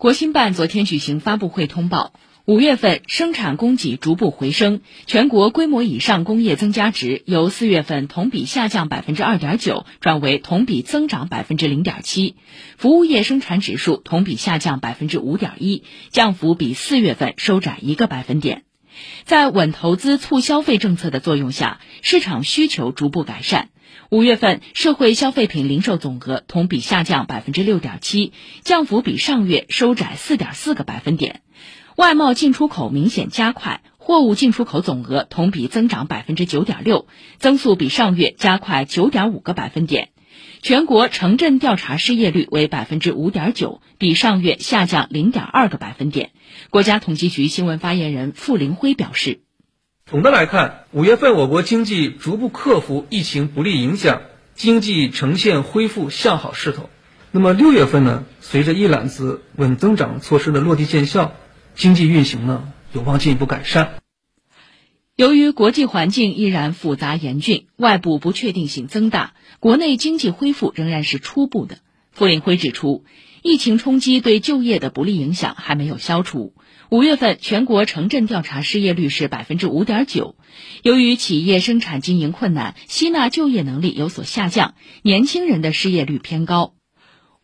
国新办昨天举行发布会通报，五月份生产供给逐步回升，全国规模以上工业增加值由四月份同比下降百分之二点九转为同比增长百分之零点七，服务业生产指数同比下降百分之五点一，降幅比四月份收窄一个百分点。在稳投资、促消费政策的作用下，市场需求逐步改善。五月份社会消费品零售总额同比下降百分之六点七，降幅比上月收窄四点四个百分点。外贸进出口明显加快，货物进出口总额同比增长百分之九点六，增速比上月加快九点五个百分点。全国城镇调查失业率为百分之五点九，比上月下降零点二个百分点。国家统计局新闻发言人傅林辉表示。总的来看，五月份我国经济逐步克服疫情不利影响，经济呈现恢复向好势头。那么六月份呢？随着一揽子稳增长措施的落地见效，经济运行呢有望进一步改善。由于国际环境依然复杂严峻，外部不确定性增大，国内经济恢复仍然是初步的。傅林辉指出，疫情冲击对就业的不利影响还没有消除。五月份全国城镇调查失业率是百分之五点九。由于企业生产经营困难，吸纳就业能力有所下降，年轻人的失业率偏高。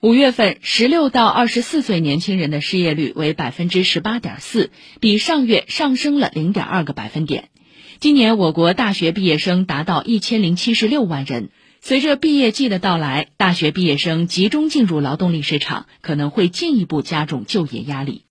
五月份十六到二十四岁年轻人的失业率为百分之十八点四，比上月上升了零点二个百分点。今年我国大学毕业生达到一千零七十六万人。随着毕业季的到来，大学毕业生集中进入劳动力市场，可能会进一步加重就业压力。